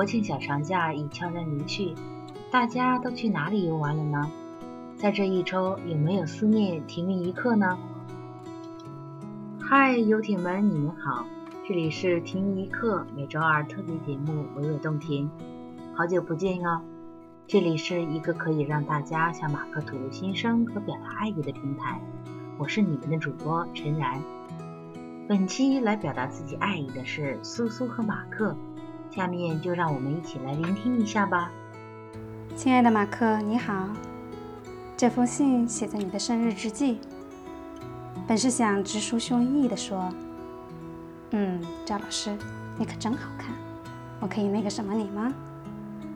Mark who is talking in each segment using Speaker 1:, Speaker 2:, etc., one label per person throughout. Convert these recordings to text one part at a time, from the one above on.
Speaker 1: 国庆小长假已悄然离去，大家都去哪里游玩了呢？在这一周，有没有思念停云一刻呢？嗨，游艇们，你们好，这里是停云一刻每周二特别节目《娓娓动听》，好久不见哦！这里是一个可以让大家向马克吐露心声和表达爱意的平台，我是你们的主播陈然。本期来表达自己爱意的是苏苏和马克，下面就让我们一起来聆听一下吧。
Speaker 2: 亲爱的马克，你好。这封信写在你的生日之际，本是想直抒胸臆地说：“嗯，赵老师，你可真好看，我可以那个什么你吗？”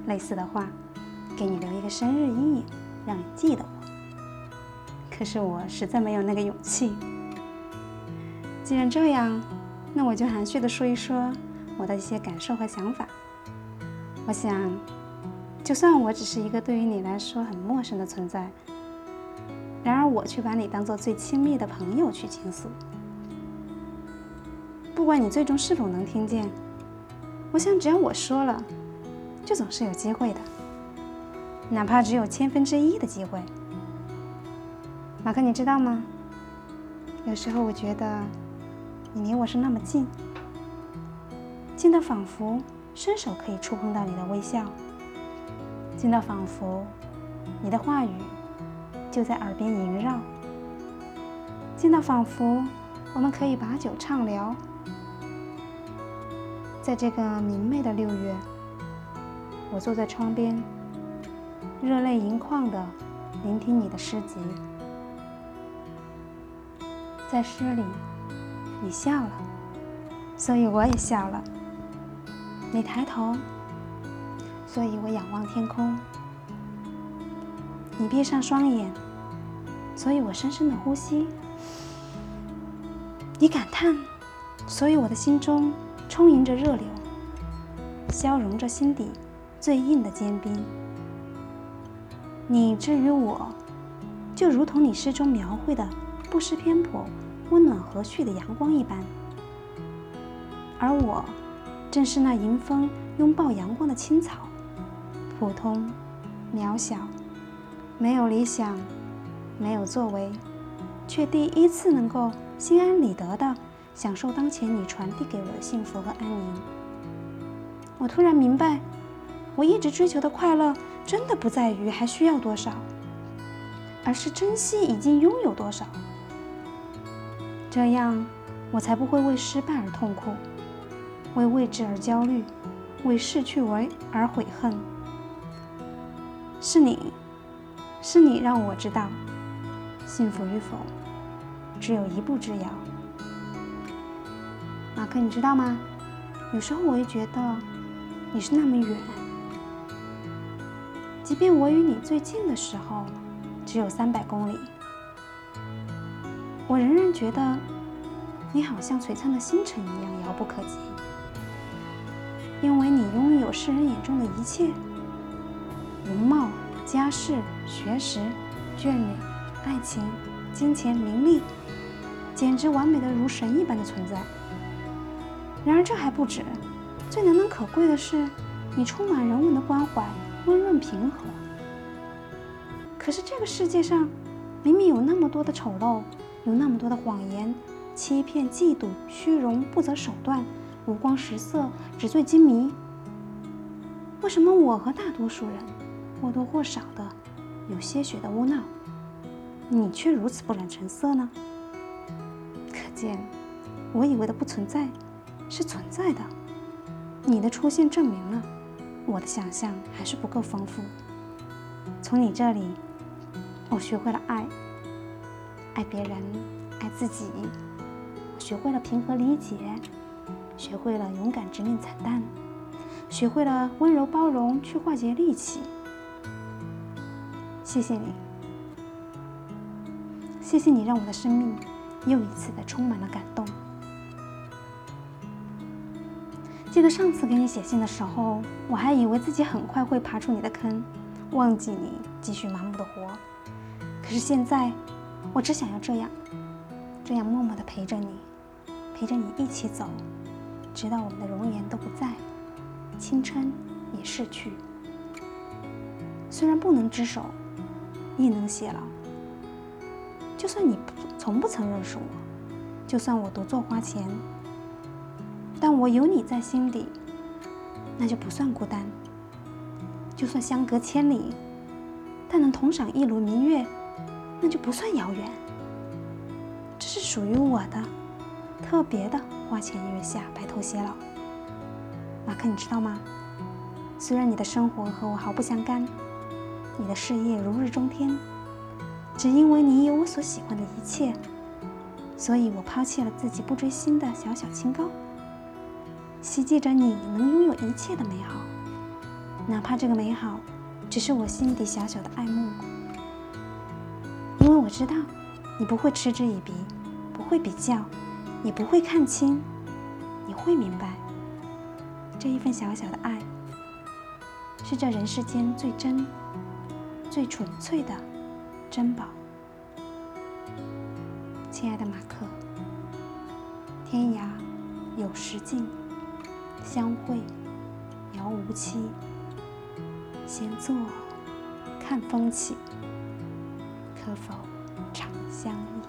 Speaker 2: 类似的话，给你留一个生日阴影，让你记得我。可是我实在没有那个勇气。既然这样，那我就含蓄地说一说我的一些感受和想法。我想，就算我只是一个对于你来说很陌生的存在。然而，我却把你当做最亲密的朋友去倾诉。不管你最终是否能听见，我想只要我说了，就总是有机会的，哪怕只有千分之一的机会。马克，你知道吗？有时候我觉得你离我是那么近，近到仿佛伸手可以触碰到你的微笑，近到仿佛你的话语。就在耳边萦绕，近到仿佛我们可以把酒畅聊。在这个明媚的六月，我坐在窗边，热泪盈眶的聆听你的诗集。在诗里，你笑了，所以我也笑了。你抬头，所以我仰望天空。你闭上双眼。所以我深深的呼吸，你感叹，所以我的心中充盈着热流，消融着心底最硬的坚冰。你之于我，就如同你诗中描绘的不失偏颇、温暖和煦的阳光一般，而我，正是那迎风拥抱阳光的青草，普通、渺小，没有理想。没有作为，却第一次能够心安理得地享受当前你传递给我的幸福和安宁。我突然明白，我一直追求的快乐，真的不在于还需要多少，而是珍惜已经拥有多少。这样，我才不会为失败而痛苦，为未知而焦虑，为逝去而而悔恨。是你，是你让我知道。幸福与否，只有一步之遥。马克，你知道吗？有时候我也觉得你是那么远，即便我与你最近的时候只有三百公里，我仍然觉得你好像璀璨的星辰一样遥不可及，因为你拥有世人眼中的一切：容貌、家世、学识、眷侣。爱情、金钱、名利，简直完美的如神一般的存在。然而这还不止，最难能可贵的是，你充满人文的关怀，温润平和。可是这个世界上，明明有那么多的丑陋，有那么多的谎言、欺骗、嫉妒、虚荣、不择手段、五光十色、纸醉金迷。为什么我和大多数人，或多或少的，有些许的污闹？你却如此不染成色呢？可见，我以为的不存在，是存在的。你的出现证明了，我的想象还是不够丰富。从你这里，我学会了爱，爱别人，爱自己。学会了平和理解，学会了勇敢直面惨淡，学会了温柔包容去化解戾气。谢谢你。谢谢你，让我的生命又一次的充满了感动。记得上次给你写信的时候，我还以为自己很快会爬出你的坑，忘记你，继续麻木的活。可是现在，我只想要这样，这样默默的陪着你，陪着你一起走，直到我们的容颜都不在，青春也逝去。虽然不能执手，亦能偕老。就算你从不曾认识我，就算我独坐花前，但我有你在心底，那就不算孤单。就算相隔千里，但能同赏一轮明月，那就不算遥远。这是属于我的特别的花前月下，白头偕老。马克，你知道吗？虽然你的生活和我毫不相干，你的事业如日中天，只因为你有我所喜欢的一切，所以我抛弃了自己不追星的小小清高，希冀着你能拥有一切的美好。哪怕这个美好，只是我心底小小的爱慕，因为我知道，你不会嗤之以鼻，不会比较，你不会看清，你会明白，这一份小小的爱，是这人世间最真、最纯粹的珍宝。亲爱的马克，天涯有时尽，相会遥无期。闲坐看风起，可否长相忆？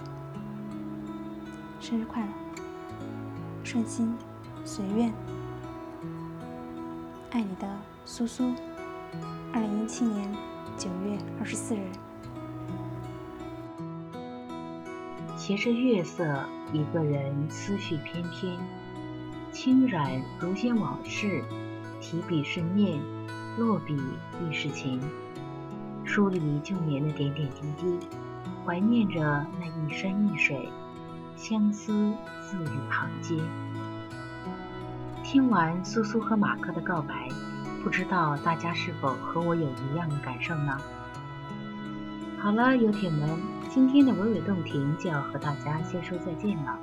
Speaker 2: 生日快乐，顺心随愿，爱你的苏苏。二零一七年九月二十四日。
Speaker 1: 携着月色，一个人思绪翩翩，轻染如烟往事，提笔是念。落笔亦是情，梳理旧年的点点滴滴，怀念着那一山一水，相思字里行间。听完苏苏和马克的告白，不知道大家是否和我有一样的感受呢？好了，游艇们，今天的娓娓动听就要和大家先说再见了。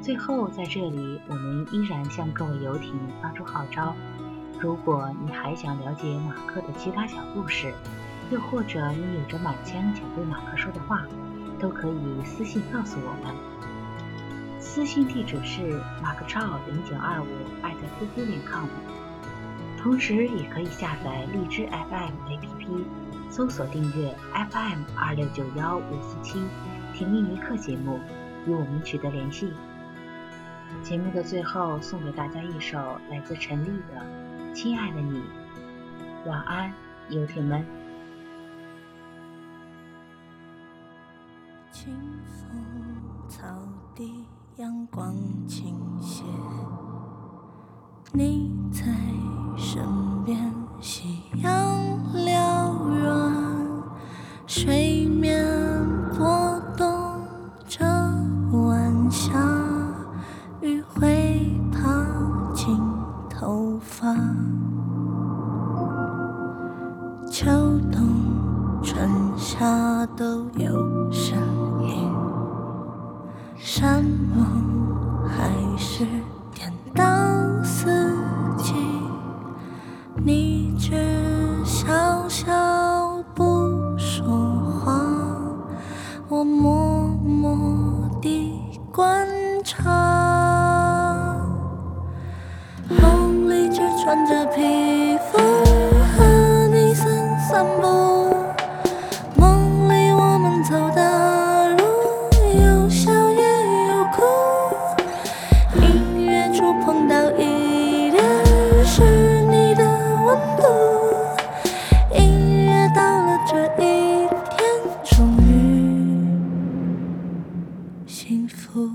Speaker 1: 最后，在这里，我们依然向各位游艇发出号召。如果你还想了解马克的其他小故事，又或者你有着满腔想对马克说的话，都可以私信告诉我们。私信地址是马克超零九二五艾特 QQ 点 com，同时也可以下载荔枝 FM APP，搜索订阅 FM 二六九幺五四七，听另一课节目，与我们取得联系。节目的最后，送给大家一首来自陈粒的。亲爱的你，晚安，游艇们。
Speaker 3: 清风草地，阳光倾斜，你在身边，夕阳缭绕，水你只笑笑不说话我默默的观察。梦里只穿着皮肤和你散散步。幸福。